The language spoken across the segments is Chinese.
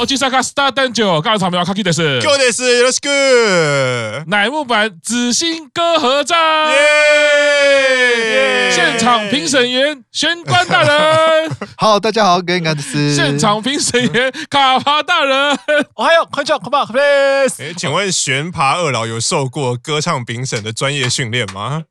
おちさかスター诞生，高场苗卡基的是，够的是，よろしく。乃木坂紫星歌合战，现场评审员玄关大人，好，大家好，我是甘德斯。现场评审员卡帕大人，我还有快叫卡帕克雷斯。哎，请问悬爬二老有受过歌唱评审的专业训练吗？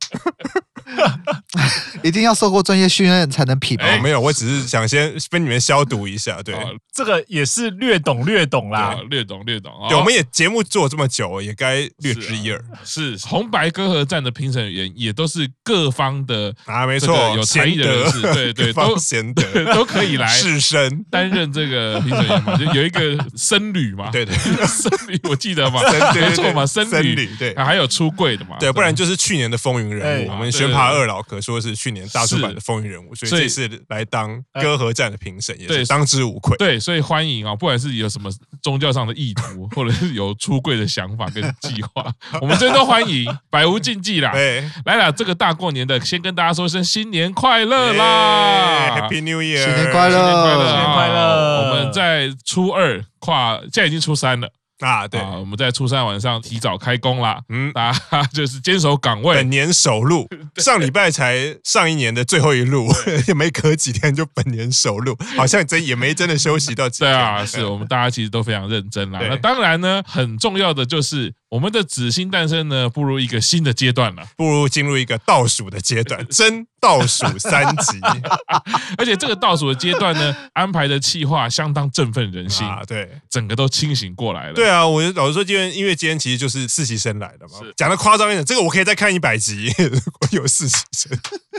一定要受过专业训练才能品吗？没有，我只是想先跟你们消毒一下。对，这个也是略懂略懂啦，略懂略懂。对，我们也节目做这么久，也该略知一二。是红白歌合战的评审员也都是各方的啊，没错，有才艺的人士，对对，都贤德。都可以来试身担任这个评审员嘛，就有一个僧侣嘛，对对，僧侣我记得嘛，没错嘛，僧侣对，还有出柜的嘛，对，不然就是去年的风云人物，我们悬爬二老可说是去年大出版的风云人物，所以这次来当歌和战的评审也是当之无愧。对，所以欢迎啊，不管是有什么宗教上的意图，或者是有出柜的想法跟计划，我们这边都欢迎，百无禁忌啦。对，来了，这个大过年的，先跟大家说一声新年快乐啦，Happy New Year，新年快乐，新年快乐。我们在初二跨，现在已经初三了。啊，对，我们在初三晚上提早开工啦，嗯，大家就是坚守岗位，本年首录，上礼拜才上一年的最后一录，也没隔几天就本年首录，好像真也没真的休息到几天。对啊，是我们大家其实都非常认真啦。那当然呢，很重要的就是。我们的紫星诞生呢，步入一个新的阶段了，步入进入一个倒数的阶段，真倒数三集，而且这个倒数的阶段呢，安排的企划相当振奋人心啊，对，整个都清醒过来了。对啊，我老实说，今天因为今天其实就是实习生来的嘛，讲的夸张一点，这个我可以再看一百集，我有实习生，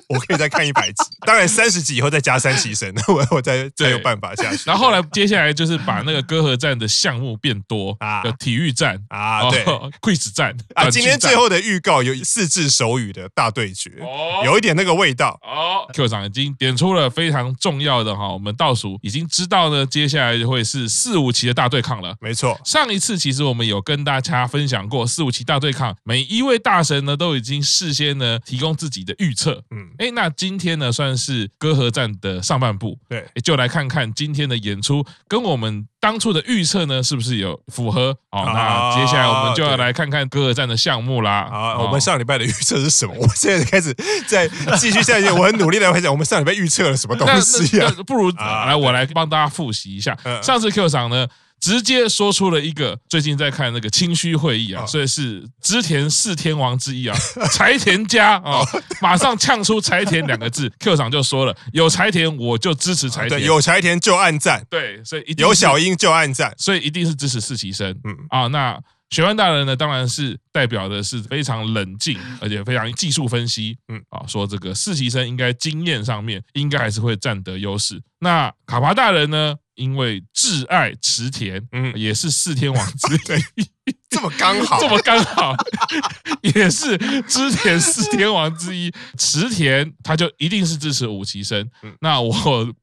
我可以再看一百集，当然三十集以后再加三期生，我我再再有办法下去。然后后来接下来就是把那个歌和站的项目变多啊，有体育站啊，对。Quiz 战啊！今天最后的预告有四字手语的大对决，哦有一点那个味道哦。Q 长已经点出了非常重要的哈，我们倒数已经知道呢，接下来就会是四五期的大对抗了。没错，上一次其实我们有跟大家分享过四五期大对抗，每一位大神呢都已经事先呢提供自己的预测。嗯，哎，那今天呢算是歌合战的上半部，对，就来看看今天的演出跟我们当初的预测呢是不是有符合？哦，那接下来我们就要来看。看各个站的项目啦，好，我们上礼拜的预测是什么？我现在开始在继续下一节，我很努力的回想，我们上礼拜预测了什么东西啊？不如来，我来帮大家复习一下。上次 Q 赏呢，直接说出了一个最近在看那个清虚会议啊，所以是织田四天王之一啊，柴田家啊，马上呛出柴田两个字，Q 厂就说了，有柴田我就支持柴田，有柴田就按赞，对，所以有小樱就按赞，所以一定是支持四期生，嗯。啊，那。玄关大人呢，当然是代表的是非常冷静，而且非常技术分析，嗯。啊，说这个四期生应该经验上面应该还是会占得优势。那卡巴大人呢，因为挚爱池田，嗯，也是四天王之一。这么刚好，这么刚好，也是织田四天王之一。池田，他就一定是支持五期生。那我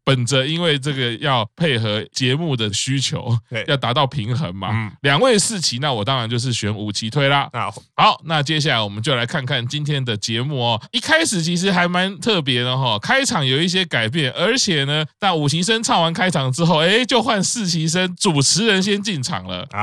本着因为这个要配合节目的需求，要达到平衡嘛，两位四旗，那我当然就是选五旗推啦。好，那接下来我们就来看看今天的节目哦。一开始其实还蛮特别的哈，开场有一些改变，而且呢，但五期生唱完开场之后，哎，就换四旗生主持人先进场了。啊。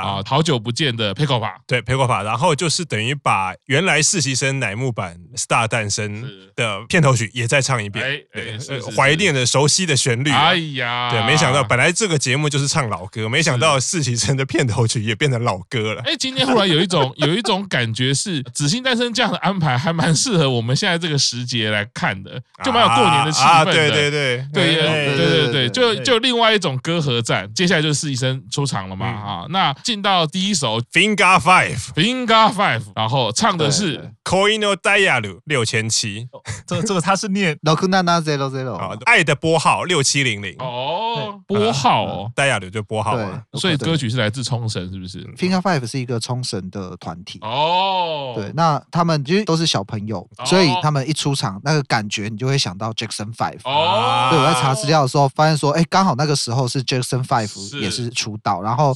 啊，好久不见。的佩可法对佩可法，然后就是等于把原来实习生乃木坂 Star 诞生的片头曲也再唱一遍，哎对，怀念的熟悉的旋律。哎呀，对，没想到本来这个节目就是唱老歌，没想到实习生的片头曲也变成老歌了。哎，今天忽然有一种 有一种感觉是紫星诞生这样的安排还蛮适合我们现在这个时节来看的，就蛮有过年的气氛的。对对对对对对对，就就另外一种歌合战，接下来就是实习生出场了嘛啊，那进到第一首。Finger Five，Finger Five，然后唱的是《Coino Dial 六千七》，这个这个他是念六七。零零，爱的拨号六七零零。哦，拨号哦，Dial 就拨号嘛，所以歌曲是来自冲绳，是不是？Finger Five 是一个冲绳的团体。哦，对，那他们其实都是小朋友，所以他们一出场那个感觉，你就会想到 Jackson Five 哦。对，我在查资料的时候发现说，哎，刚好那个时候是 Jackson Five 也是出道，然后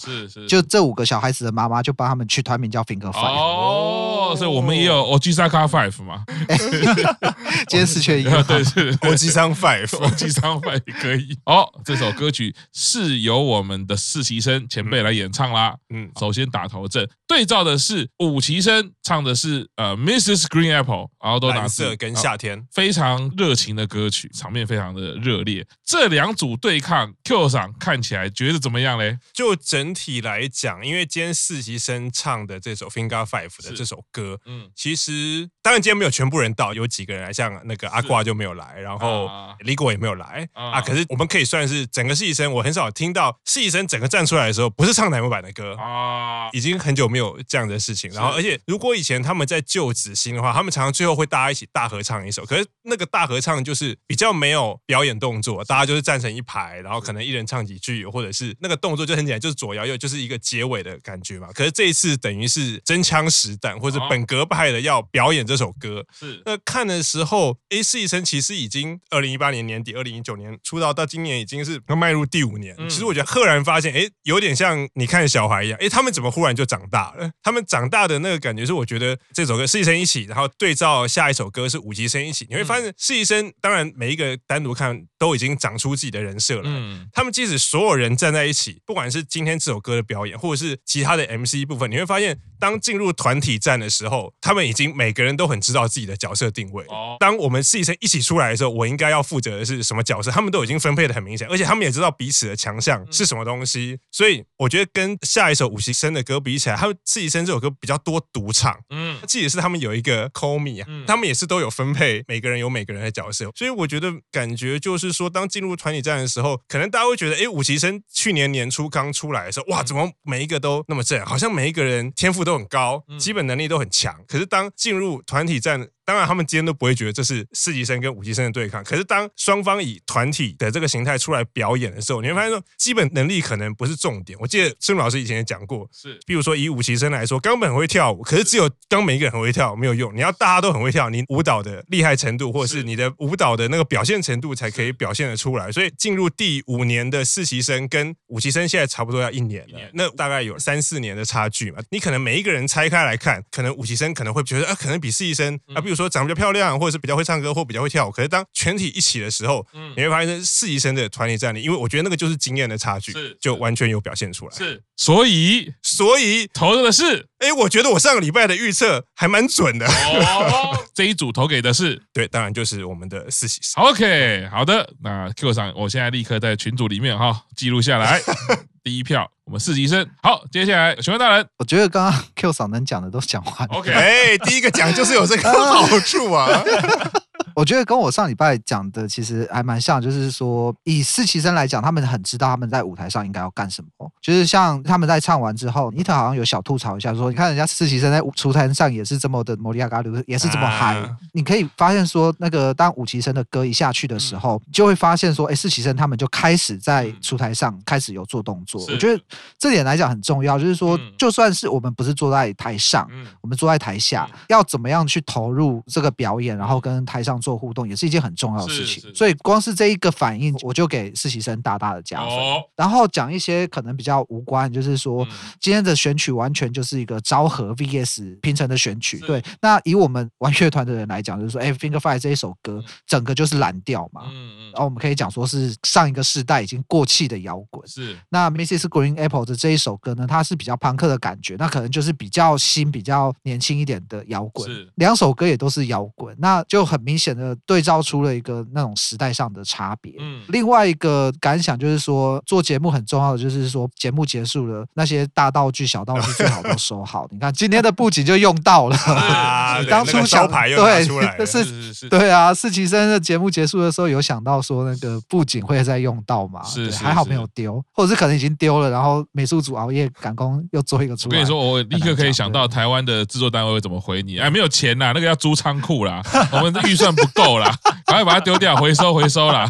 就这五个小孩子的妈妈就帮他们取团名叫 Finger Five 哦，哦，所以我们也有 Ojisaka Five 嘛。今天四缺一，对，是 Ojisaka Five，Ojisaka Five 可以。哦，这首歌曲是由我们的四期生前辈来演唱啦。嗯，首先打头阵，对照的是五期生唱的是呃 Mrs. Green Apple，然后都拿色跟夏天，非常热情的歌曲，场面非常的热烈。这两组对抗，Q 赏看起来觉得怎么样嘞？就整体来讲，因为今天四期生唱的这首 Finger Five 的这首歌，嗯，其实当然今天没有全部人到，有几个人来，像那个阿挂就没有来，然后李果也没有来。啊。可是我们可以算是整个实习生，我很少听到实习生整个站出来的时候，不是唱台木版的歌啊，已经很久没有这样的事情。然后，而且如果以前他们在旧子星的话，他们常常最后会大家一起大合唱一首，可是那个大合唱就是比较没有表演动作，大家就是站成一排，然后可能一人唱几句，或者是那个动作就很简单，就是左摇右，就是一个结尾的感觉嘛。可是这一次等于是真枪实弹，或者本格派的要表演这首歌。是那看的时候，A 四一生其实已经二零一八年年底，二零一九年出道到今年已经是要迈入第五年。其实我觉得赫然发现，哎，有点像你看小孩一样，哎，他们怎么忽然就长大了？他们长大的那个感觉是，我觉得这首歌四期生一起，然后对照下一首歌是五级生一起，你会发现四期生当然每一个单独看都已经长出自己的人设了。嗯，他们即使所有人站在一起，不管是今天这首歌的表演，或者是其他的 MC 部分，你会发现，当进入团体战的时候，他们已经每个人都很知道自己的角色定位。哦当我们四期生一起出来的时候，我应该要负责的是什么角色？他们都已经分配的很明显，而且他们也知道彼此的强项是什么东西。所以我觉得跟下一首五习生的歌比起来，他们四期生这首歌比较多独唱。嗯，这也是他们有一个 call me 啊，他们也是都有分配，每个人有每个人的角色。所以我觉得感觉就是说，当进入团体战的时候，可能大家会觉得，哎，五习生去年年初刚出来的时候，哇，怎么每一个都那么正，好像每一个人天赋都很高，基本能力都很强。可是当进入团体战，当然，他们今天都不会觉得这是四级生跟五级生的对抗。可是，当双方以团体的这个形态出来表演的时候，你会发现说，基本能力可能不是重点。我记得孙老师以前也讲过，是，比如说以五级生来说，冈本很会跳舞，可是只有冈本一个人很会跳没有用，你要大家都很会跳，你舞蹈的厉害程度或者是你的舞蹈的那个表现程度才可以表现得出来。所以，进入第五年的四级生跟五级生现在差不多要一年了，那大概有三四年的差距嘛。你可能每一个人拆开来看，可能五级生可能会觉得啊，可能比四级生啊，比如说长得比较漂亮，或者是比较会唱歌或比较会跳舞，可是当全体一起的时候，嗯，你会发现四期生的团体战力，因为我觉得那个就是经验的差距，是。就完全有表现出来。是，所以？所以？投的是，哎，我觉得我上个礼拜的预测还蛮准的。哦，这一组投给的是，对，当然就是我们的四期生。OK，好的，那 Q 上，我现在立刻在群组里面哈记录下来。第一票，我们四级生。好，接下来询问大人，我觉得刚刚 Q 嫂能讲的都讲完了。OK，哎，第一个讲就是有这个好处啊。我觉得跟我上礼拜讲的其实还蛮像，就是说以四期生来讲，他们很知道他们在舞台上应该要干什么。就是像他们在唱完之后，尼特好像有小吐槽一下，说你看人家四期生在舞台上也是这么的摩利亚嘎鲁，也是这么嗨。啊、你可以发现说，那个当五期生的歌一下去的时候，嗯、就会发现说，哎，四期生他们就开始在出台上开始有做动作。我觉得这点来讲很重要，就是说，就算是我们不是坐在台上，嗯、我们坐在台下，嗯、要怎么样去投入这个表演，然后跟台上。做互动也是一件很重要的事情，所以光是这一个反应，我就给实习生大大的加分。然后讲一些可能比较无关，就是说今天的选曲完全就是一个昭和 VS 平成的选曲。对，那以我们玩乐团的人来讲，就是说，哎，Finger Five 这一首歌，整个就是蓝调嘛。嗯嗯。然后我们可以讲说是上一个世代已经过气的摇滚。是。那 Mrs. Green Apple 的这一首歌呢，它是比较朋克的感觉，那可能就是比较新、比较年轻一点的摇滚。是。两首歌也都是摇滚，那就很明显。的，对照出了一个那种时代上的差别。嗯，另外一个感想就是说，做节目很重要的就是说，节目结束了，那些大道具、小道具最好都收好。你看今天的布景就用到了，当初小牌又拿出来，是，对啊，四期生的节目结束的时候有想到说那个布景会再用到吗？是，还好没有丢，或者是可能已经丢了，然后美术组熬夜赶工又做一个出来。我跟你说，我立刻可以想到台湾的制作单位会怎么回你，哎，没有钱呐，那个要租仓库啦，我们的预算不。不够啦，赶快把它丢掉，回收回收啦。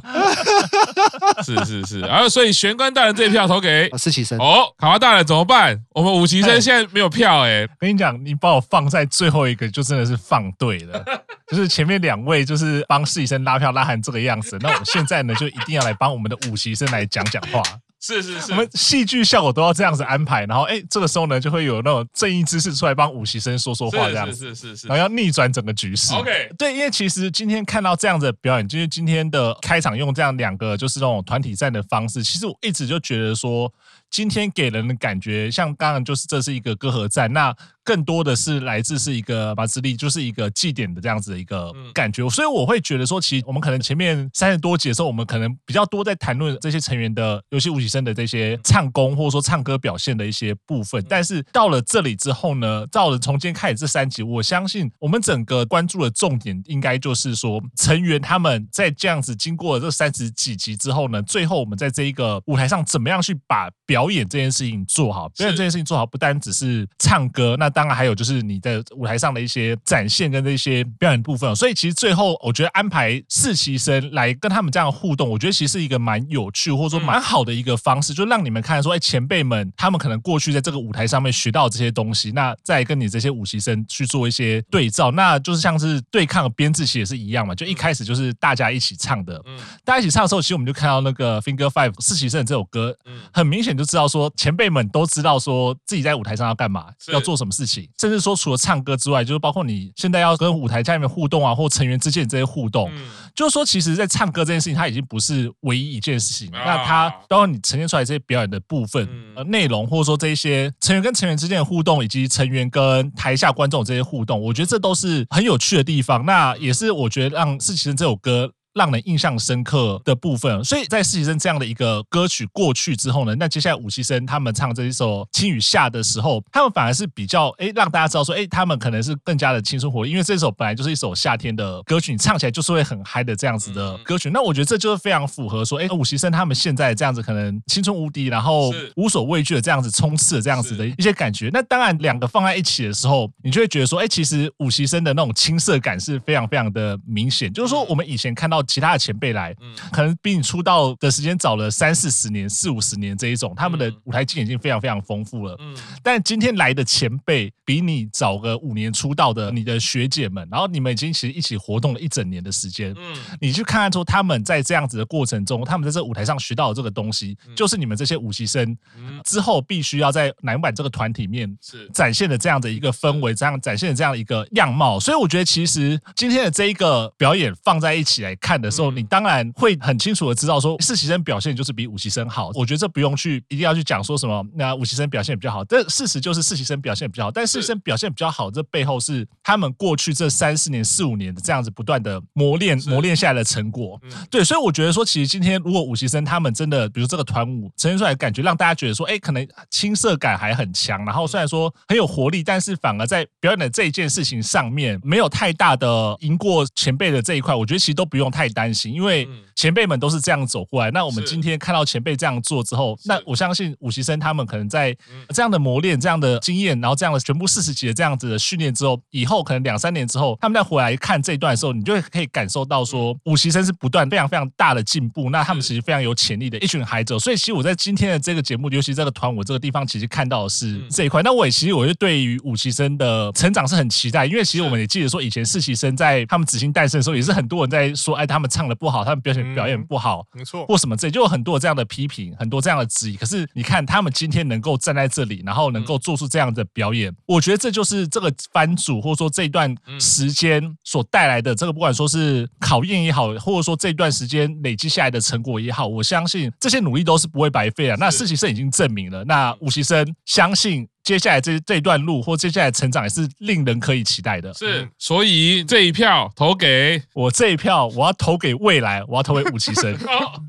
是 是是，然后所以玄关大人这一票投给四期生哦，卡哇大人怎么办？我们五旗生现在没有票哎、欸。跟你讲，你把我放在最后一个，就真的是放对了。就是前面两位就是帮四期生拉票拉成这个样子，那我们现在呢就一定要来帮我们的五旗生来讲讲话。是是是，我们戏剧效果都要这样子安排，然后哎，这个时候呢，就会有那种正义之士出来帮武习生说说话，这样子，是是是是，然后要逆转整个局势。OK，对，因为其实今天看到这样子的表演，就是今天的开场用这样两个就是那种团体战的方式，其实我一直就觉得说。今天给人的感觉，像当然就是这是一个歌合战，那更多的是来自是一个马自立，就是一个祭典的这样子的一个感觉，所以我会觉得说，其实我们可能前面三十多集的时候，我们可能比较多在谈论这些成员的，尤其吴启生的这些唱功或者说唱歌表现的一些部分，但是到了这里之后呢，到了从今天开始这三集，我相信我们整个关注的重点应该就是说，成员他们在这样子经过了这三十几集之后呢，最后我们在这一个舞台上怎么样去把表表演这件事情做好，表演这件事情做好，不单只是唱歌，那当然还有就是你的舞台上的一些展现跟这些表演部分。所以其实最后我觉得安排实习生来跟他们这样互动，我觉得其实是一个蛮有趣或者说蛮好的一个方式，就让你们看说，哎，前辈们他们可能过去在这个舞台上面学到这些东西，那再跟你这些武习生去做一些对照，那就是像是对抗编制其实也是一样嘛，就一开始就是大家一起唱的，大家一起唱的时候，其实我们就看到那个 Finger Five 实习生这首歌，很明显就。知道说前辈们都知道说自己在舞台上要干嘛，要做什么事情，甚至说除了唱歌之外，就是包括你现在要跟舞台下面互动啊，或成员之间这些互动，就是说其实，在唱歌这件事情，它已经不是唯一一件事情。那它包括你呈现出来这些表演的部分、呃内容，或者说这一些成员跟成员之间的互动，以及成员跟台下观众这些互动，我觉得这都是很有趣的地方。那也是我觉得让实习生这首歌。让人印象深刻的部分，所以在实习生这样的一个歌曲过去之后呢，那接下来武崎生他们唱这一首《青与夏》的时候，他们反而是比较哎，让大家知道说，哎，他们可能是更加的青春活力，因为这首本来就是一首夏天的歌曲，你唱起来就是会很嗨的这样子的歌曲。那我觉得这就是非常符合说，哎，武崎生他们现在这样子可能青春无敌，然后无所畏惧的这样子冲刺的这样子的一些感觉。那当然，两个放在一起的时候，你就会觉得说，哎，其实武崎生的那种青涩感是非常非常的明显，就是说我们以前看到。其他的前辈来，可能比你出道的时间早了三四十年、四五十年这一种，他们的舞台经验已经非常非常丰富了。嗯，但今天来的前辈比你早个五年出道的你的学姐们，然后你们已经其实一起活动了一整年的时间。嗯，你去看看说他们在这样子的过程中，他们在这个舞台上学到的这个东西，就是你们这些武习生之后必须要在乃木坂这个团体面展现的这样的一个氛围，这样展现的这样的一个样貌。所以我觉得其实今天的这一个表演放在一起来看。的时候，你当然会很清楚的知道说，实习生表现就是比武习生好。我觉得这不用去一定要去讲说什么，那武习生表现比较好。但事实就是实习生表现比较好。但实习生表现比较好，这背后是他们过去这三四年、四五年的这样子不断的磨练、磨练下来的成果。对，所以我觉得说，其实今天如果武习生他们真的，比如这个团舞呈现出来的感觉，让大家觉得说，哎，可能青涩感还很强，然后虽然说很有活力，但是反而在表演的这一件事情上面没有太大的赢过前辈的这一块，我觉得其实都不用太太担心，因为前辈们都是这样走过来。那我们今天看到前辈这样做之后，那我相信武崎生他们可能在这样的磨练、这样的经验，然后这样的全部四十集的这样子的训练之后，以后可能两三年之后，他们再回来看这一段的时候，你就可以感受到说，武崎生是不断非常非常大的进步。那他们其实非常有潜力的一群孩子。所以其实我在今天的这个节目，尤其这个团舞这个地方，其实看到的是这一块。那我也其实我就对于武崎生的成长是很期待，因为其实我们也记得说，以前实习生在他们紫星诞生的时候，也是很多人在说，哎，他们唱的不好。他们表现表演不好，没错，或什么这就有很多这样的批评，很多这样的质疑。可是你看，他们今天能够站在这里，然后能够做出这样的表演，我觉得这就是这个番组或者说这一段时间所带来的这个，不管说是考验也好，或者说这段时间累积下来的成果也好，我相信这些努力都是不会白费啊。那实习生已经证明了，那武崎生相信。接下来这这一段路或接下来成长也是令人可以期待的。是，所以这一票投给我，这一票我要投给未来，我要投给武崎生。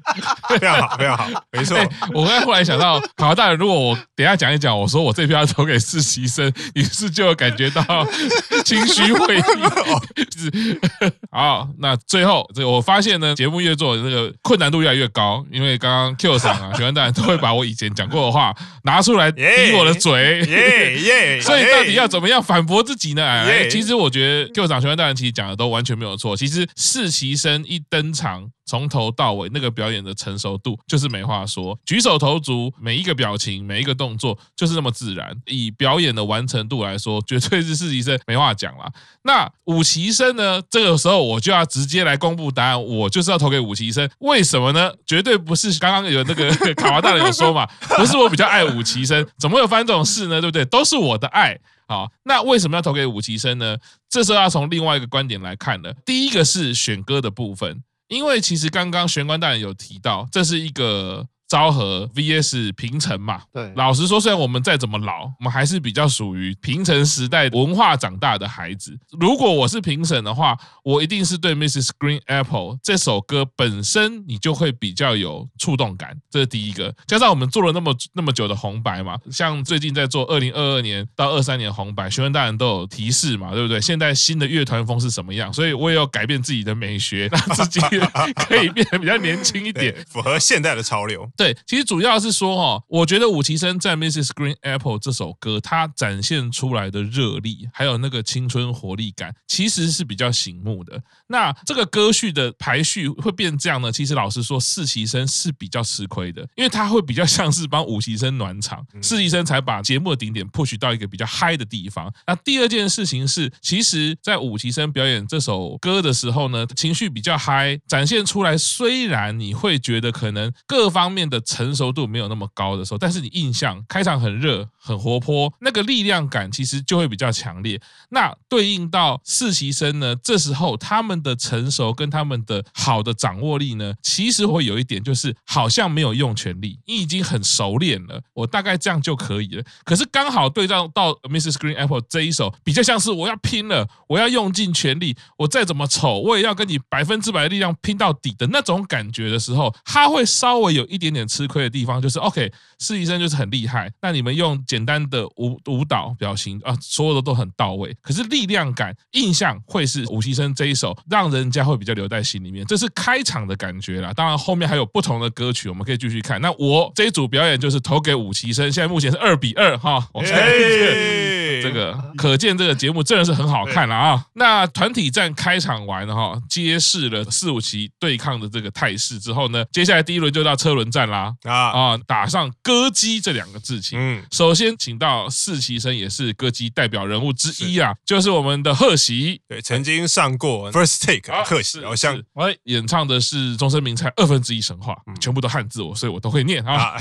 非常好，非常好，没错。欸、我刚才忽然想到，卡大人，如果我等一下讲一讲，我说我这一票要投给实习生，你是就有感觉到情绪会议。好，那最后这个我发现呢，节目越做这个困难度越来越高，因为刚刚 Q 上啊，喜欢大人都会把我以前讲过的话拿出来逼我的嘴。耶耶！所以到底要怎么样反驳自己呢？哎，其实我觉得 Q 长玄关大人其实讲的都完全没有错。其实实习生一登场。从头到尾那个表演的成熟度就是没话说，举手投足每一个表情每一个动作就是那么自然。以表演的完成度来说，绝对是实习生没话讲了。那五期生呢？这个时候我就要直接来公布答案，我就是要投给五期生。为什么呢？绝对不是刚刚有那个 卡娃大人有说嘛，不是我比较爱五期生，怎么会有发生这种事呢？对不对？都是我的爱。好，那为什么要投给武其生呢？这时候要从另外一个观点来看了。第一个是选歌的部分。因为其实刚刚玄关大人有提到，这是一个。昭和 VS 平成嘛，对，老实说，虽然我们再怎么老，我们还是比较属于平成时代文化长大的孩子。如果我是评审的话，我一定是对 Mrs. Green Apple 这首歌本身，你就会比较有触动感，这是第一个。加上我们做了那么那么久的红白嘛，像最近在做二零二二年到二三年红白，学问大人都有提示嘛，对不对？现在新的乐团风是什么样？所以我也要改变自己的美学，让自己 可以变得比较年轻一点，符合现代的潮流。对，其实主要是说哈，我觉得五期生在《Mrs. Green Apple》这首歌，它展现出来的热力，还有那个青春活力感，其实是比较醒目的。那这个歌序的排序会变这样呢？其实老实说，四期生是比较吃亏的，因为他会比较像是帮五期生暖场，四期生才把节目的顶点 push 到一个比较嗨的地方。那第二件事情是，其实，在五期生表演这首歌的时候呢，情绪比较嗨，展现出来，虽然你会觉得可能各方面的成熟度没有那么高的时候，但是你印象开场很热、很活泼，那个力量感其实就会比较强烈。那对应到实习生呢，这时候他们的成熟跟他们的好的掌握力呢，其实会有一点就是好像没有用全力，你已经很熟练了，我大概这样就可以了。可是刚好对照到 Mrs. Green Apple 这一首，比较像是我要拼了，我要用尽全力，我再怎么丑，我也要跟你百分之百的力量拼到底的那种感觉的时候，他会稍微有一点点吃亏的地方，就是 OK，实习生就是很厉害，那你们用简单的舞舞蹈表情啊，所有的都很到位，可是力量感印象会是五期生这一首。让人家会比较留在心里面，这是开场的感觉啦。当然后面还有不同的歌曲，我们可以继续看。那我这一组表演就是投给五期生，现在目前是二比二哈。我现在这个可见这个节目真的是很好看了啊。那团体战开场完了哈，揭示了四五期对抗的这个态势之后呢，接下来第一轮就到车轮战啦啊啊，打上歌姬这两个字情。嗯，首先请到四期生也是歌姬代表人物之一啊，就是我们的贺喜，对，曾经上过 First。Take 贺喜，好像哎，演唱的是终身名菜二分之一神话，全部都汉字，我所以我都会念啊。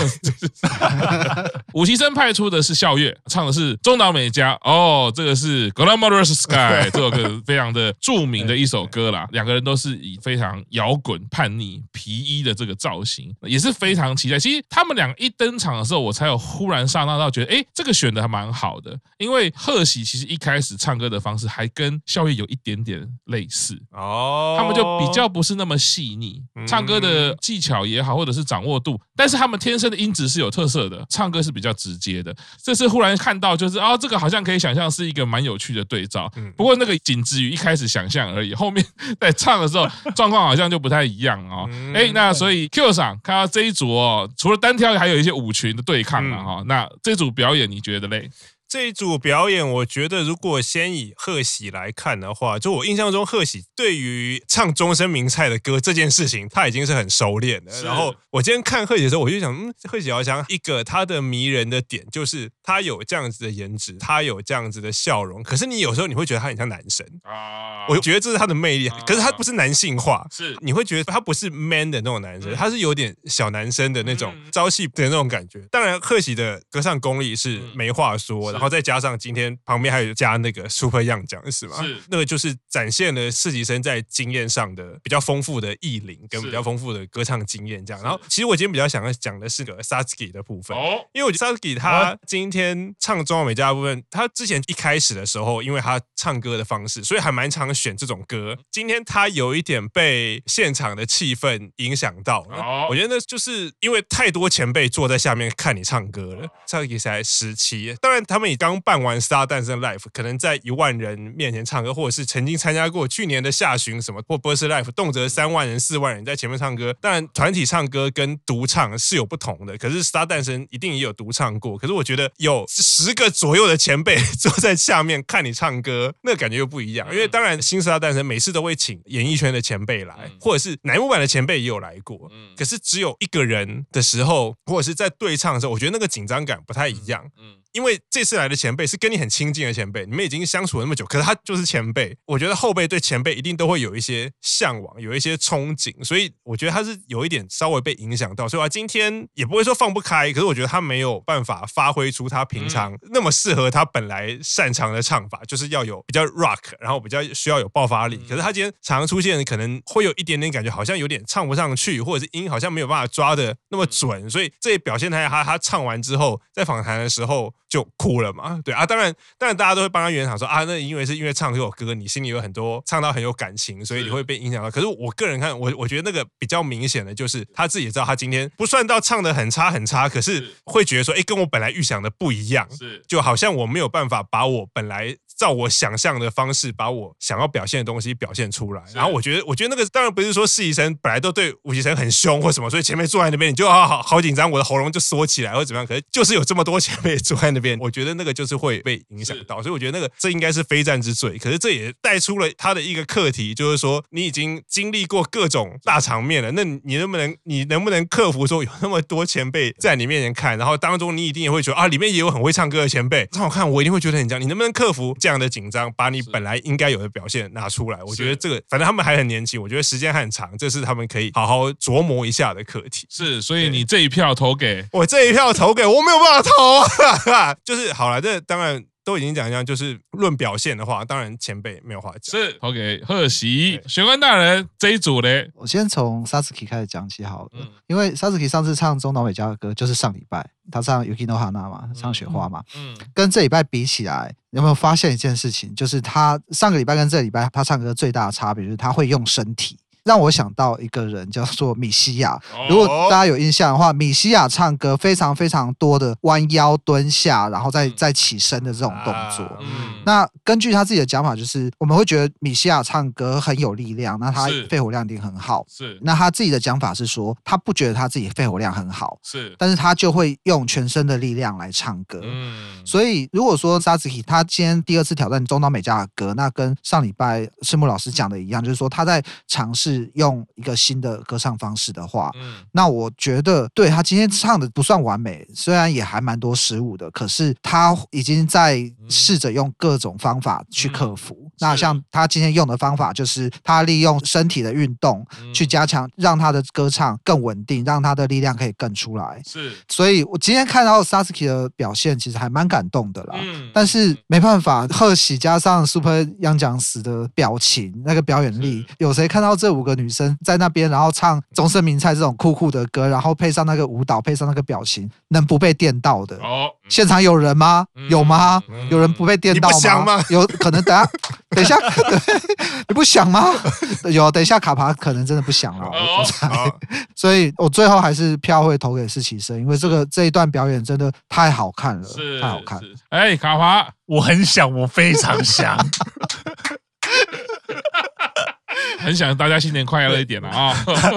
五期生派出的是笑月，唱的是中岛美嘉哦，这个是 Glamorous Sky 这首歌非常的著名的一首歌啦。两个人都是以非常摇滚叛逆皮衣的这个造型，也是非常期待。其实他们两个一登场的时候，我才有忽然刹那到觉得，哎，这个选的还蛮好的，因为贺喜其实一开始唱歌的方式还跟孝月有一点点类似。哦，他们就比较不是那么细腻，唱歌的技巧也好，或者是掌握度，但是他们天生的音质是有特色的，唱歌是比较直接的。这次忽然看到，就是哦，这个好像可以想象是一个蛮有趣的对照。不过那个仅止于一开始想象而已，后面在唱的时候状况好像就不太一样哦。哎，那所以 Q 赏看到这一组哦，除了单挑，还有一些舞群的对抗啊哈。那这组表演你觉得嘞？这一组表演，我觉得如果先以贺喜来看的话，就我印象中，贺喜对于唱终身名菜的歌这件事情，他已经是很熟练的。然后我今天看贺喜的时候，我就想，嗯，贺喜好像一个他的迷人的点，就是他有这样子的颜值，他有这样子的笑容。可是你有时候你会觉得他很像男生啊，我觉得这是他的魅力。可是他不是男性化，是你会觉得他不是 man 的那种男生，他是有点小男生的那种朝气的那种感觉。当然，贺喜的歌唱功力是没话说的。然后再加上今天旁边还有加那个 Super Young 讲是吗？是，那个就是展现了实习生在经验上的比较丰富的艺龄跟比较丰富的歌唱经验这样。然后其实我今天比较想要讲的是个 Satsuki 的部分，哦因为我觉得 Satsuki 他今天唱中岛美嘉的部分，他之前一开始的时候，因为他唱歌的方式，所以还蛮常选这种歌。今天他有一点被现场的气氛影响到哦，我觉得那就是因为太多前辈坐在下面看你唱歌了。Satsuki 才十七，当然他们。们也刚办完《Star 诞生 Live》，可能在一万人面前唱歌，或者是曾经参加过去年的下旬什么或 Birth Live，动辄三万人、四万人在前面唱歌。当然，团体唱歌跟独唱是有不同的。可是《Star 诞生》一定也有独唱过。可是我觉得有十个左右的前辈 坐在下面看你唱歌，那个感觉又不一样。因为当然，新《Star 诞生》每次都会请演艺圈的前辈来，或者是乃木坂的前辈也有来过。可是只有一个人的时候，或者是在对唱的时候，我觉得那个紧张感不太一样。嗯。因为这次来的前辈是跟你很亲近的前辈，你们已经相处了那么久，可是他就是前辈。我觉得后辈对前辈一定都会有一些向往，有一些憧憬，所以我觉得他是有一点稍微被影响到。所以，啊今天也不会说放不开，可是我觉得他没有办法发挥出他平常那么适合他本来擅长的唱法，就是要有比较 rock，然后比较需要有爆发力。可是他今天常常出现，可能会有一点点感觉，好像有点唱不上去，或者是音好像没有办法抓的那么准。所以这也表现他他他唱完之后，在访谈的时候。就哭了嘛，对啊，当然，当然大家都会帮他圆场说啊，那因为是因为唱这首歌，你心里有很多唱到很有感情，所以你会被影响到。可是我个人看，我我觉得那个比较明显的就是他自己也知道，他今天不算到唱的很差很差，可是会觉得说，哎，跟我本来预想的不一样，是就好像我没有办法把我本来。照我想象的方式，把我想要表现的东西表现出来。然后我觉得，我觉得那个当然不是说实习生本来都对武期生很凶或什么，所以前辈坐在那边你就好好好紧张，我的喉咙就缩起来或者怎么样。可是就是有这么多前辈坐在那边，我觉得那个就是会被影响到。所以我觉得那个这应该是非战之罪。可是这也带出了他的一个课题，就是说你已经经历过各种大场面了，那你能不能你能不能克服说有那么多前辈在你面前看，然后当中你一定也会觉得啊，里面也有很会唱歌的前辈，让我看我一定会觉得很紧张。你能不能克服？这样的紧张，把你本来应该有的表现拿出来，我觉得这个，反正他们还很年轻，我觉得时间还很长，这是他们可以好好琢磨一下的课题。是，所以你这一票投给我，这一票投给我没有办法投啊，就是好了，这当然。都已经讲一样，就是论表现的话，当然前辈没有话讲。是，OK，贺喜玄关大人这一组嘞，我先从 Satsuki 开始讲起好了。嗯，因为 Satsuki 上次唱中岛美嘉的歌就是上礼拜他唱 Yuki no Hana 嘛，唱雪花嘛。嗯，跟这礼拜比起来，有没有发现一件事情？就是他上个礼拜跟这礼拜他唱歌最大的差别就是他会用身体。让我想到一个人叫做米西亚。如果大家有印象的话，米西亚唱歌非常非常多的弯腰蹲下，然后再再起身的这种动作。那根据他自己的讲法，就是我们会觉得米西亚唱歌很有力量，那他肺活量一定很好。是。那他自己的讲法是说，他不觉得他自己肺活量很好。是。但是他就会用全身的力量来唱歌。嗯。所以如果说 Satsuki 他今天第二次挑战中岛美嘉的歌，那跟上礼拜赤木老师讲的一样，就是说他在尝试。用一个新的歌唱方式的话，嗯，那我觉得对他今天唱的不算完美，虽然也还蛮多失误的，可是他已经在试着用各种方法去克服。嗯、那像他今天用的方法，就是他利用身体的运动去加强，让他的歌唱更稳定，让他的力量可以更出来。是，所以我今天看到 Satsuki 的表现，其实还蛮感动的啦。嗯，但是没办法，贺喜加上 Super Young Guns 的表情，那个表演力，有谁看到这五个女生在那边，然后唱中森明菜这种酷酷的歌，然后配上那个舞蹈，配上那个表情，能不被电到的？哦，现场有人吗？有吗？有人不被电到吗？吗有可能等下，等一下，你不想吗？有，等一下卡帕可能真的不想了。我猜，所以我最后还是票会投给四期生，因为这个这一段表演真的太好看了，太好看了。哎，卡帕，我很想，我非常想。很想大家新年快乐一点了啊！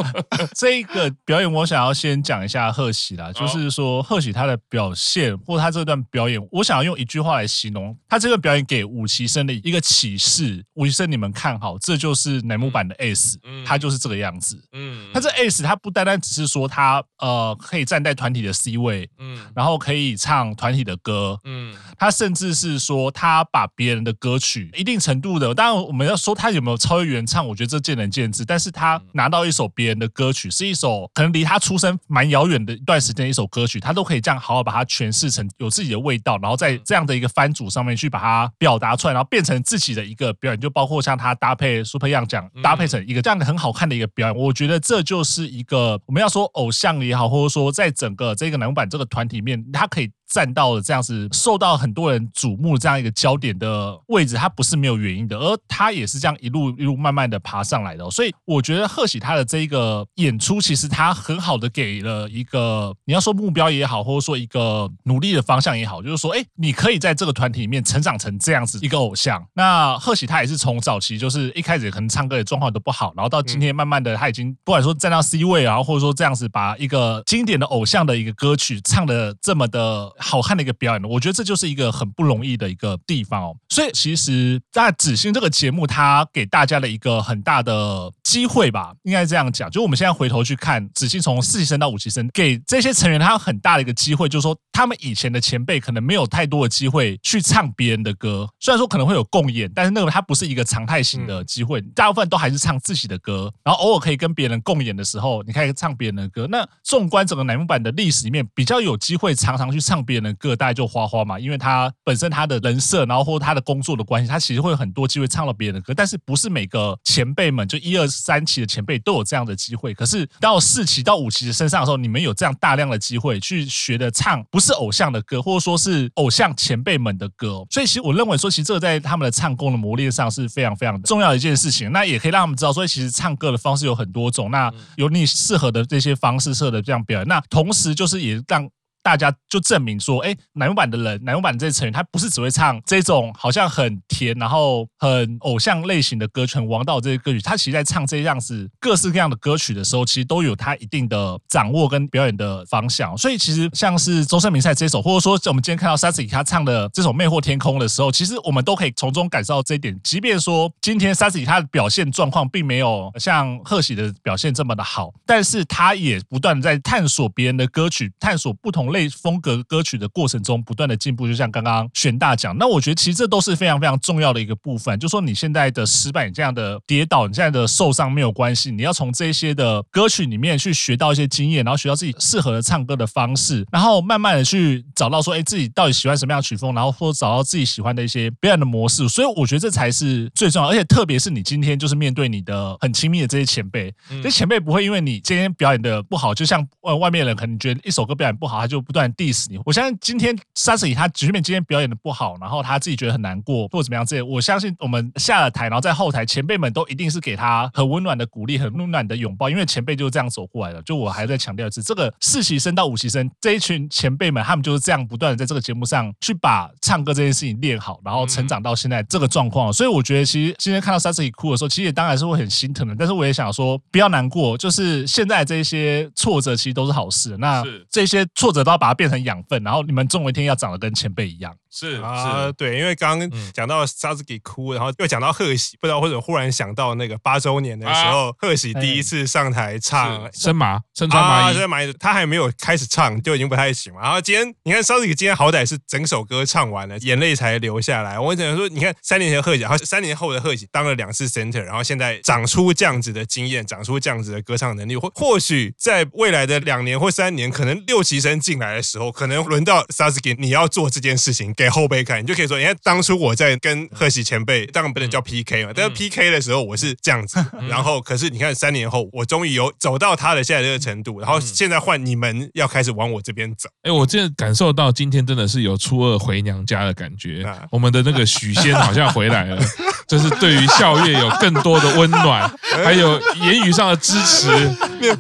这个表演我想要先讲一下贺喜啦，就是说贺喜他的表现或他这段表演，我想要用一句话来形容他这个表演给五期生的一个启示。五期生，你们看好，这就是乃木坂的 S，他就是这个样子。嗯，他这 S，他不单单只是说他呃可以站在团体的 C 位，嗯，然后可以唱团体的歌，嗯，他甚至是说他把别人的歌曲一定程度的，当然我们要说他有没有超越原唱，我觉得这。见仁见智，但是他拿到一首别人的歌曲，是一首可能离他出生蛮遥远的一段时间的一首歌曲，他都可以这样好好把它诠释成有自己的味道，然后在这样的一个番组上面去把它表达出来，然后变成自己的一个表演，就包括像他搭配 Super Young 这样搭配成一个这样的很好看的一个表演，我觉得这就是一个我们要说偶像也好，或者说在整个这个男版这个团体面，他可以站到了这样子受到很多人瞩目这样一个焦点的位置，他不是没有原因的，而他也是这样一路一路慢慢的爬上来的。所以我觉得贺喜他的这一个演出，其实他很好的给了一个你要说目标也好，或者说一个努力的方向也好，就是说，哎，你可以在这个团体里面成长成这样子一个偶像。那贺喜他也是从早期就是一开始可能唱歌的状况都不好，然后到今天慢慢的他已经不管说站到 C 位啊，或者说这样子把一个经典的偶像的一个歌曲唱的这么的好看的一个表演，我觉得这就是一个很不容易的一个地方哦。所以其实在《紫星》这个节目，它给大家的一个很大的机会吧，应该这样讲。就我们现在回头去看《紫星》从四期生到五期生，给这些成员他有很大的一个机会，就是说他们以前的前辈可能没有太多的机会去唱别人的歌，虽然说可能会有共演，但是那个它不是一个常态型的机会，大部分都还是唱自己的歌，然后偶尔可以跟别人共演的时候，你可以唱别人的歌。那纵观整个乃木坂的历史里面，比较有机会常常去唱别人的歌，大概就花花嘛，因为他本身他的人设，然后或他的工作的关系，他其实会有很多机会唱到别人的歌。但是不是每个前辈们，就一二三期的前辈都有这样的机会。可是到四期到五期的身上的时候，你们有这样大量的机会去学的唱不是偶像的歌，或者说是偶像前辈们的歌。所以其实我认为说，其实这个在他们的唱功的磨练上是非常非常重要的一件事情。那也可以让他们知道，所以其实唱歌的方式有很多种。那有你适合的这些方式，适合的这样表演。那同时就是也让。大家就证明说，哎，乃木坂的人，乃木坂这些成员，他不是只会唱这种好像很甜，然后很偶像类型的歌曲，王道这些歌曲，他其实在唱这样子各式各样的歌曲的时候，其实都有他一定的掌握跟表演的方向。所以其实像是周深、明赛这首，或者说我们今天看到 Sasuke 他唱的这首《魅惑天空》的时候，其实我们都可以从中感受到这一点。即便说今天 Sasuke 他的表现状况并没有像贺喜的表现这么的好，但是他也不断在探索别人的歌曲，探索不同类。风格歌曲的过程中不断的进步，就像刚刚玄大讲，那我觉得其实这都是非常非常重要的一个部分。就说你现在的失败，你这样的跌倒，你现在的受伤没有关系，你要从这些的歌曲里面去学到一些经验，然后学到自己适合的唱歌的方式，然后慢慢的去找到说，哎，自己到底喜欢什么样的曲风，然后或者找到自己喜欢的一些表演的模式。所以我觉得这才是最重要，而且特别是你今天就是面对你的很亲密的这些前辈，这些前辈不会因为你今天表演的不好，就像外外面的人可能觉得一首歌表演不好，他就不断 diss 你。我相信今天 Sasuke 他即便今天表演的不好，然后他自己觉得很难过或者怎么样，这些我相信我们下了台，然后在后台前辈们都一定是给他很温暖的鼓励，很温暖的拥抱，因为前辈就是这样走过来的。就我还在强调一次，这个四期生到五期生这一群前辈们，他们就是这样不断的在这个节目上去把唱歌这件事情练好，然后成长到现在这个状况。所以我觉得，其实今天看到 Sasuke 哭的时候，其实也当然是会很心疼的。但是我也想说，不要难过，就是现在这些挫折其实都是好事。那这些挫折到要把它变成养分，然后你们总有一天要长得跟前辈一样。是啊，对，因为刚刚讲到 Sasuke 哭，然后又讲到贺喜，不知道或者忽然想到那个八周年的时候，贺喜第一次上台唱《生麻身穿麻衣》，身麻衣，他还没有开始唱就已经不太行了。然后今天你看 Sasuke 今天好歹是整首歌唱完了，眼泪才流下来。我只能说，你看三年前贺喜，然后三年后的贺喜当了两次 center，然后现在长出这样子的经验，长出这样子的歌唱能力，或或许在未来的两年或三年，可能六期生进来的时候，可能轮到 Sasuke 你要做这件事情给后辈看，你就可以说，你看当初我在跟贺喜前辈，当然不能叫 PK 嘛，但是 PK 的时候我是这样子，然后可是你看三年后，我终于有走到他的现在这个程度，然后现在换你们要开始往我这边走。哎，我真的感受到今天真的是有初二回娘家的感觉，我们的那个许仙好像回来了，就是对于校月有更多的温暖，还有言语上的支持。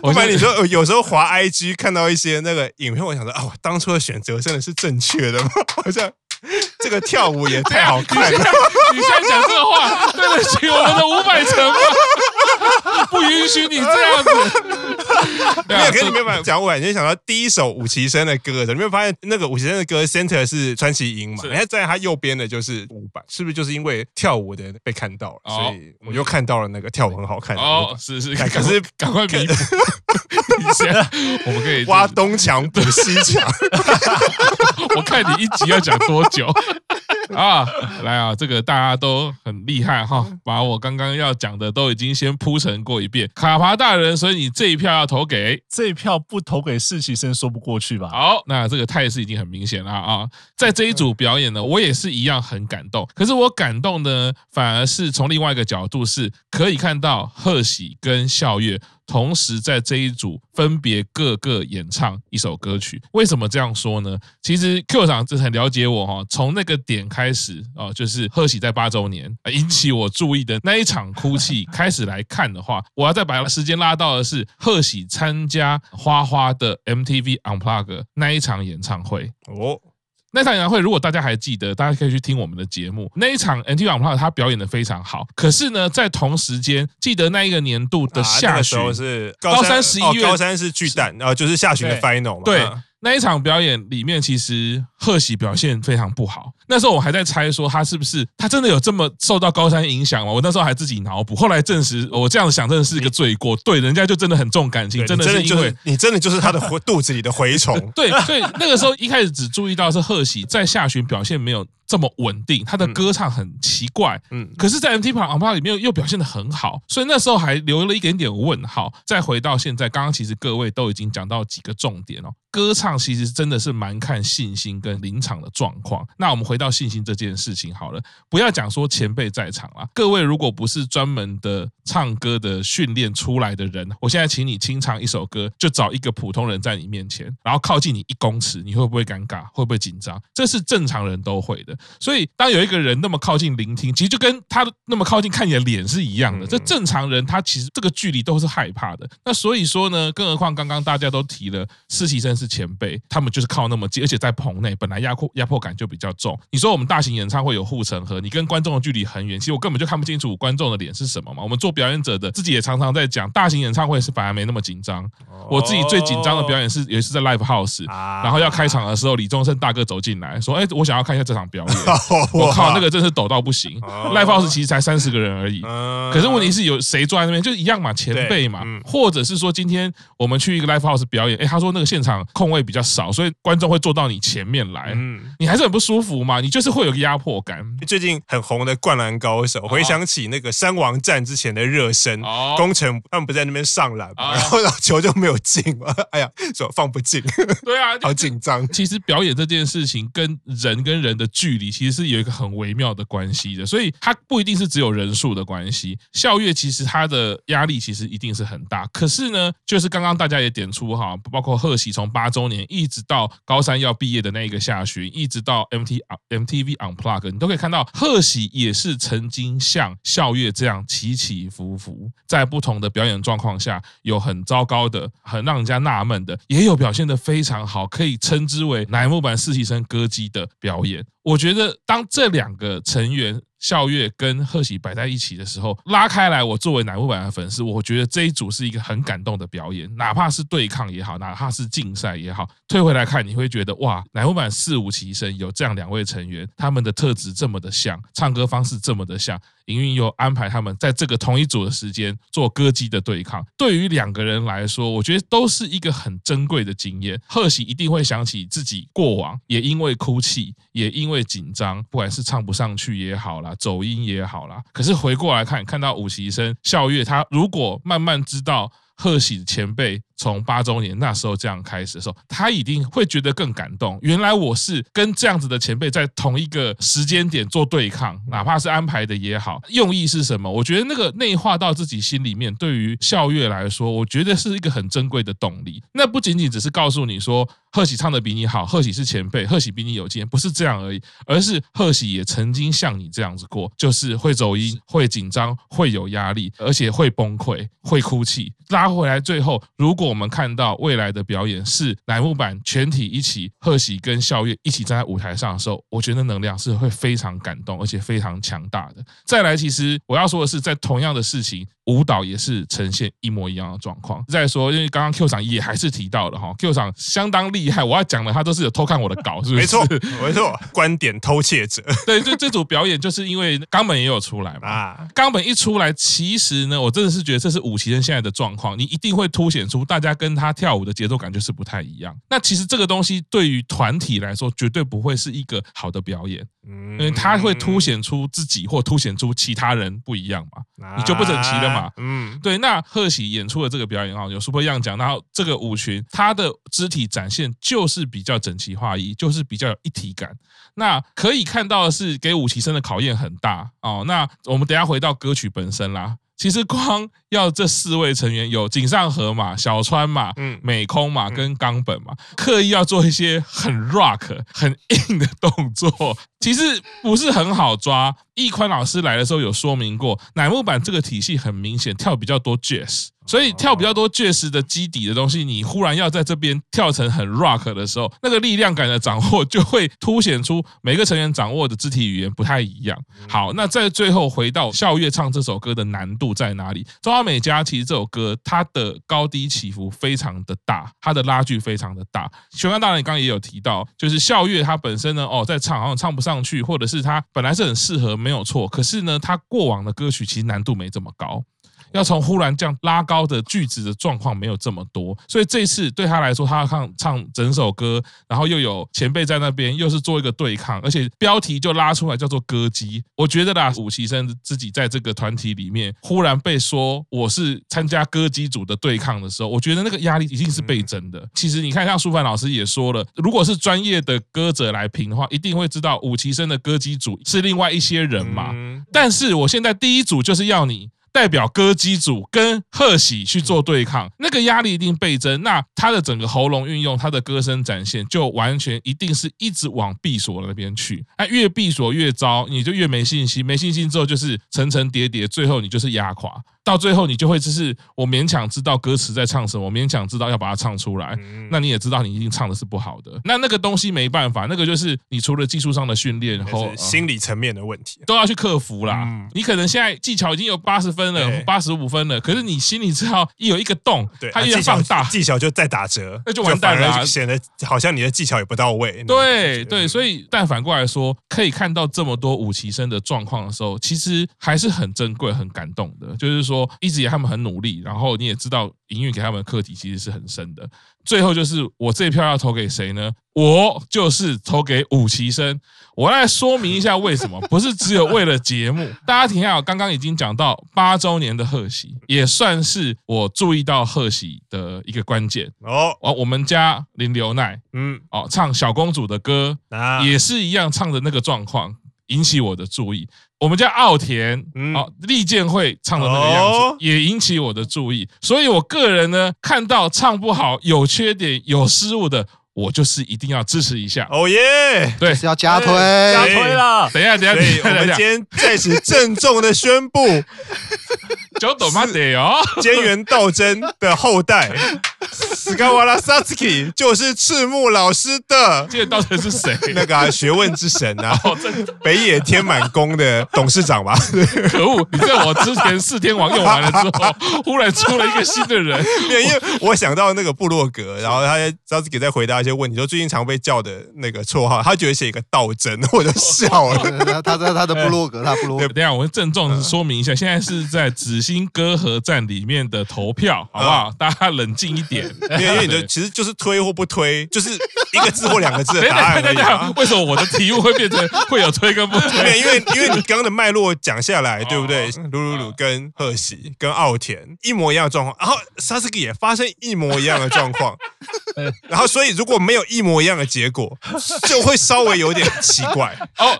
我发现你说有时候滑 IG 看到一些那个影片，我想说，哦，当初的选择真的是正确的吗？好像。这个跳舞也太好看了！你现在讲这个话，对得起我们的五百层吗？不允许你这样子。没有，可是你没有办法讲五百，你就想到第一首武崎生的歌的，你没有发现那个武崎生的歌 center 是川崎英嘛？然后在他右边的就是五百，是不是就是因为跳舞的被看到了，所以我就看到了那个跳舞很好看的。哦，是是，可是赶快弥补。我们可以挖东墙补西墙。我看你一集要讲多久啊？来啊，这个大家都很厉害哈，把我刚刚要讲的都已经先铺陈过一遍。卡帕大人，所以你这一票要投给这一票不投给四期生说不过去吧？好，那这个态势已经很明显了啊。在这一组表演呢，我也是一样很感动。可是我感动呢，反而是从另外一个角度，是可以看到贺喜跟笑月。同时在这一组分别各个演唱一首歌曲。为什么这样说呢？其实 Q 长这很了解我哈，从那个点开始哦，就是贺喜在八周年引起我注意的那一场哭泣开始来看的话，我要再把时间拉到的是贺喜参加花花的 MTV Unplug 那一场演唱会哦。那场演唱会，如果大家还记得，大家可以去听我们的节目。那一场 MTV Unplugged 他表演的非常好。可是呢，在同时间，记得那一个年度的下旬、啊、是高三十一月，高三是巨蛋，然后就是下旬的 Final 嘛。对。对那一场表演里面，其实贺喜表现非常不好。那时候我还在猜说他是不是他真的有这么受到高山影响吗？我那时候还自己脑补，后来证实我这样想真的是一个罪过。对，人家就真的很重感情，真的是因为你真的就是他的 肚子里的蛔虫。对，所以那个时候一开始只注意到是贺喜在下旬表现没有这么稳定，他的歌唱很奇怪，嗯，可是，在 MTV Unplugged 里面又表现的很好，所以那时候还留了一点点问号。再回到现在，刚刚其实各位都已经讲到几个重点哦，歌唱其实真的是蛮看信心跟临场的状况。那我们回到信心这件事情好了，不要讲说前辈在场啦，各位如果不是专门的唱歌的训练出来的人，我现在请你清唱一首歌，就找一个普通人在你面前，然后靠近你一公尺，你会不会尴尬？会不会紧张？这是正常人都会的。所以，当有一个人那么靠近聆听，其实就跟他那么靠近看你的脸是一样的。这正常人他其实这个距离都是害怕的。那所以说呢，更何况刚刚大家都提了，实习生是前辈，他们就是靠那么近，而且在棚内本来压迫压迫感就比较重。你说我们大型演唱会有护城河，你跟观众的距离很远，其实我根本就看不清楚观众的脸是什么嘛。我们做表演者的自己也常常在讲，大型演唱会是反而没那么紧张。我自己最紧张的表演是也是在 Live House，然后要开场的时候，李宗盛大哥走进来说：“哎，我想要看一下这场表演。”我靠，那个真是抖到不行。Live House 其实才三十个人而已，可是问题是有谁坐在那边，就一样嘛，前辈嘛，或者是说今天我们去一个 Live House 表演，哎，他说那个现场空位比较少，所以观众会坐到你前面来，你还是很不舒服嘛，你就是会有个压迫感。最近很红的《灌篮高手》，回想起那个山王战之前的热身，工程他们不在那边上篮嘛，然后球就没有进嘛，哎呀，说放不进，对啊，好紧张。其实表演这件事情跟人跟人的距离其实是有一个很微妙的关系的，所以它不一定是只有人数的关系。校乐其实它的压力其实一定是很大，可是呢，就是刚刚大家也点出哈，包括贺喜从八周年一直到高三要毕业的那一个下旬，一直到 MT MTV Unplug，你都可以看到贺喜也是曾经像校乐这样起起伏伏，在不同的表演状况下，有很糟糕的，很让人家纳闷的，也有表现得非常好，可以称之为乃木坂实习生歌姬的表演。我觉得，当这两个成员笑月跟贺喜摆在一起的时候，拉开来，我作为乃木坂的粉丝，我觉得这一组是一个很感动的表演，哪怕是对抗也好，哪怕是竞赛也好，退回来看，你会觉得哇，乃木坂四五其身有这样两位成员，他们的特质这么的像，唱歌方式这么的像。营运又安排他们在这个同一组的时间做歌姬的对抗，对于两个人来说，我觉得都是一个很珍贵的经验。贺喜一定会想起自己过往，也因为哭泣，也因为紧张，不管是唱不上去也好啦，走音也好啦。可是回过来看，看到武习生校月，他如果慢慢知道贺喜前辈。从八周年那时候这样开始的时候，他一定会觉得更感动。原来我是跟这样子的前辈在同一个时间点做对抗，哪怕是安排的也好，用意是什么？我觉得那个内化到自己心里面，对于校乐来说，我觉得是一个很珍贵的动力。那不仅仅只是告诉你说贺喜唱的比你好，贺喜是前辈，贺喜比你有经验，不是这样而已，而是贺喜也曾经像你这样子过，就是会走音、会紧张、会有压力，而且会崩溃、会哭泣。拉回来最后，如果我们看到未来的表演是乃木坂全体一起，贺喜跟笑月一起站在舞台上的时候，我觉得能量是会非常感动，而且非常强大的。再来，其实我要说的是，在同样的事情，舞蹈也是呈现一模一样的状况。再说，因为刚刚 Q 厂也还是提到了哈，Q 厂相当厉害。我要讲的，他都是有偷看我的稿，是不是？没错，没错，观点偷窃者。对，就这组表演，就是因为冈本也有出来嘛。啊，冈本一出来，其实呢，我真的是觉得这是五期生现在的状况，你一定会凸显出大家跟他跳舞的节奏感就是不太一样。那其实这个东西对于团体来说，绝对不会是一个好的表演，因为他会凸显出自己或凸显出其他人不一样嘛，你就不整齐了嘛。嗯，对，那贺喜演出的这个表演啊，有 Super Young 讲，然后这个舞群它的肢体展现就是比较整齐划一，就是比较有一体感。那可以看到的是，给武奇生的考验很大哦。那我们等下回到歌曲本身啦。其实光要这四位成员有井上和嘛、小川嘛、嗯、美空嘛跟冈本嘛，刻意要做一些很 rock、很硬的动作，其实不是很好抓。易宽老师来的时候有说明过，乃木坂这个体系很明显跳比较多 jazz。所以跳比较多爵士的基底的东西，你忽然要在这边跳成很 rock 的时候，那个力量感的掌握就会凸显出每个成员掌握的肢体语言不太一样。好，那在最后回到笑月唱这首歌的难度在哪里？中华美嘉其实这首歌它的高低起伏非常的大，它的拉距非常的大。玄关大人，你刚刚也有提到，就是笑月他本身呢，哦，在唱好像唱不上去，或者是他本来是很适合没有错，可是呢，他过往的歌曲其实难度没这么高。要从忽然这样拉高的句子的状况没有这么多，所以这次对他来说，他要唱唱整首歌，然后又有前辈在那边，又是做一个对抗，而且标题就拉出来叫做歌姬。我觉得啦，五期生自己在这个团体里面忽然被说我是参加歌姬组的对抗的时候，我觉得那个压力一定是倍增的。其实你看，像舒凡老师也说了，如果是专业的歌者来评的话，一定会知道五期生的歌姬组是另外一些人嘛。但是我现在第一组就是要你。代表歌姬组跟贺喜去做对抗，那个压力一定倍增。那他的整个喉咙运用，他的歌声展现，就完全一定是一直往闭锁那边去。那越闭锁越糟，你就越没信心，没信心之后就是层层叠叠，最后你就是压垮。到最后，你就会就是我勉强知道歌词在唱什么，我勉强知道要把它唱出来。那你也知道你一定唱的是不好的。那那个东西没办法，那个就是你除了技术上的训练，然后心理层面的问题都要去克服啦。你可能现在技巧已经有八十分了，八十五分了，可是你心里知道一有一个洞，它越放大，技巧就再打折，那就完蛋了，显得好像你的技巧也不到位。对对，所以但反过来说，可以看到这么多五期生的状况的时候，其实还是很珍贵、很感动的。就是说。一直以来他们很努力，然后你也知道营运给他们的课题其实是很深的。最后就是我这一票要投给谁呢？我就是投给五期生。我来说明一下为什么，不是只有为了节目。大家听下，我刚刚已经讲到八周年的贺喜，也算是我注意到贺喜的一个关键哦。哦，我们家林流奈，嗯，哦，唱小公主的歌，也是一样唱的那个状况。引起我的注意，我们家奥田哦，利剑会唱的那个样子也引起我的注意，所以我个人呢，看到唱不好、有缺点、有失误的，我就是一定要支持一下。哦耶，对，是要加推，加推了。等一下，等一下，我们今天在此郑重的宣布，九斗马得哦，菅原道真的后代。斯卡瓦拉萨斯基就是赤木老师的，这个到底是谁？那个、啊、学问之神啊，北野天满宫的董事长吧？可恶！你在我之前四天王用完了之后，忽然出了一个新的人。因为我想到那个部落格，然后他萨斯基在回答一些问题，就最近常被叫的那个绰号，他觉得写一个道真，我就笑了。他在他的部落格，他部落格。等一下，我郑重说明一下，现在是在紫星歌合站里面的投票，好不好？大家冷静一点。因为你的其实就是推或不推，就是一个字或两个字的答案而已啊。为什么我的题目会变成会有推跟不推？因为因为你刚刚的脉络讲下来，对不对？鲁鲁鲁跟贺喜跟奥田一模一样的状况，然后 Sasuke 也发生一模一样的状况，然后所以如果没有一模一样的结果，就会稍微有点奇怪。哦，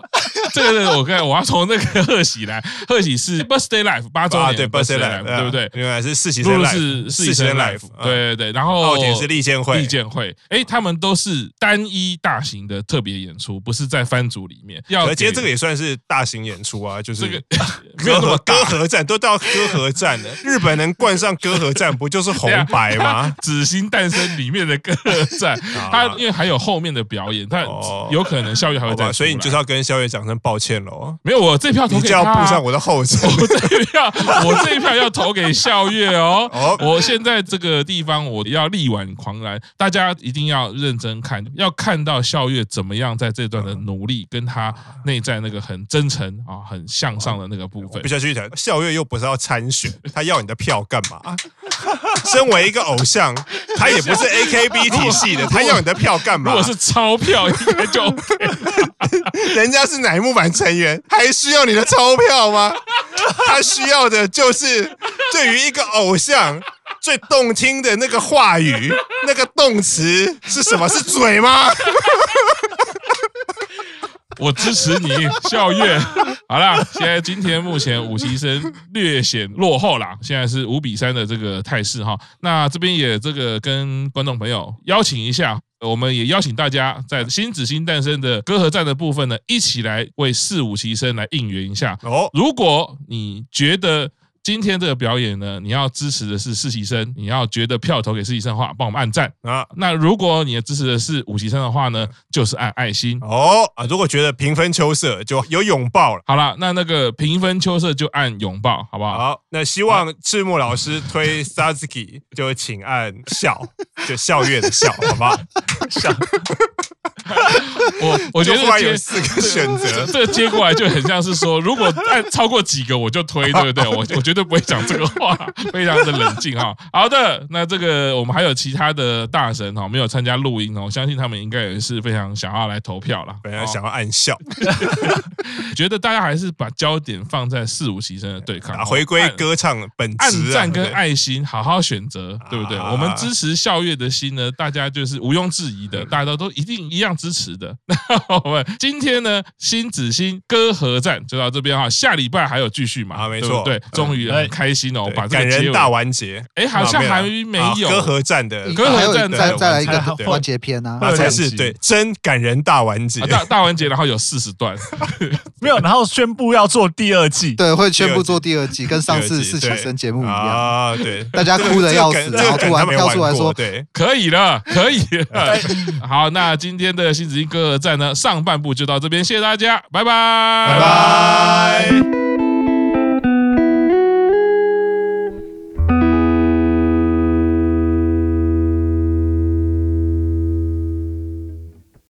这个是我看我要从那个贺喜来，贺喜是 Birthday Life 八周年，对 Birthday Life 对不对？原来是四期生 Life，是四期生 Life，对对对，然后。奥田是利剑会，利剑会，哎，他们都是单一大型的特别演出，不是在番组里面。要，今天这个也算是大型演出啊，就是这个 没有那么歌合战，都到歌合战了。日本能冠上歌合战，不就是红白吗？紫星诞生里面的歌合战，他因为还有后面的表演，他有可能笑月还会再，所以你就是要跟笑月讲声抱歉喽。没有，我这票投给他，就要步上我的后 尘。我这票，我这一票要投给笑月 哦。我现在这个地方，我要。力挽狂澜，大家一定要认真看，要看到笑月怎么样在这段的努力，跟他内在那个很真诚啊、很向上的那个部分。必须要继续讲，咲月又不是要参选，他要你的票干嘛？身为一个偶像，他也不是 AKB 体系的，他要你的票干嘛？如果是钞票，应该就 OK。人家是乃木坂成员，还需要你的钞票吗？他需要的就是对于一个偶像。最动听的那个话语，那个动词是什么？是嘴吗？我支持你，笑月。好啦，现在今天目前五期生略显落后啦，现在是五比三的这个态势哈。那这边也这个跟观众朋友邀请一下，我们也邀请大家在新子星诞生的歌和战的部分呢，一起来为四五期生来应援一下哦。如果你觉得，今天这个表演呢，你要支持的是实习生，你要觉得票投给实习生的话，帮我们按赞啊。那如果你支持的是五期生的话呢，就是按爱心哦啊。如果觉得平分秋色，就有拥抱了。好了，那那个平分秋色就按拥抱，好不好？好，那希望赤木老师推 Satsuki 就请按笑，就笑月的笑，好不好？笑。我 我觉得有四个选择，这个接过来就很像是说，如果按超过几个我就推，对不对？我我绝对不会讲这个话，非常的冷静哈。好的，那这个我们还有其他的大神哈，没有参加录音哦，我相信他们应该也是非常想要来投票了，本来想要暗笑。觉得大家还是把焦点放在四五牺牲的对抗，回归歌唱本质，按赞跟爱心，好好选择，对不对？我们支持笑月的心呢，大家就是毋庸置疑的，大家都都一定一样。支持的，那我们今天呢，新子新歌合战就到这边哈，下礼拜还有继续嘛？啊，没错，对，终于很开心哦，把这个感人大完结，哎，好像还没有。歌合战的。歌合战，再再来一个完结篇呢，那才是对真感人大完结，大大完结，然后有四十段，没有，然后宣布要做第二季，对，会宣布做第二季，跟上次四期生节目一样。啊，对，大家哭的要死，然后突然跳出来说，对，可以了，可以了，好，那今天的。新子新歌合战上半部就到这边，谢谢大家，拜拜，拜拜。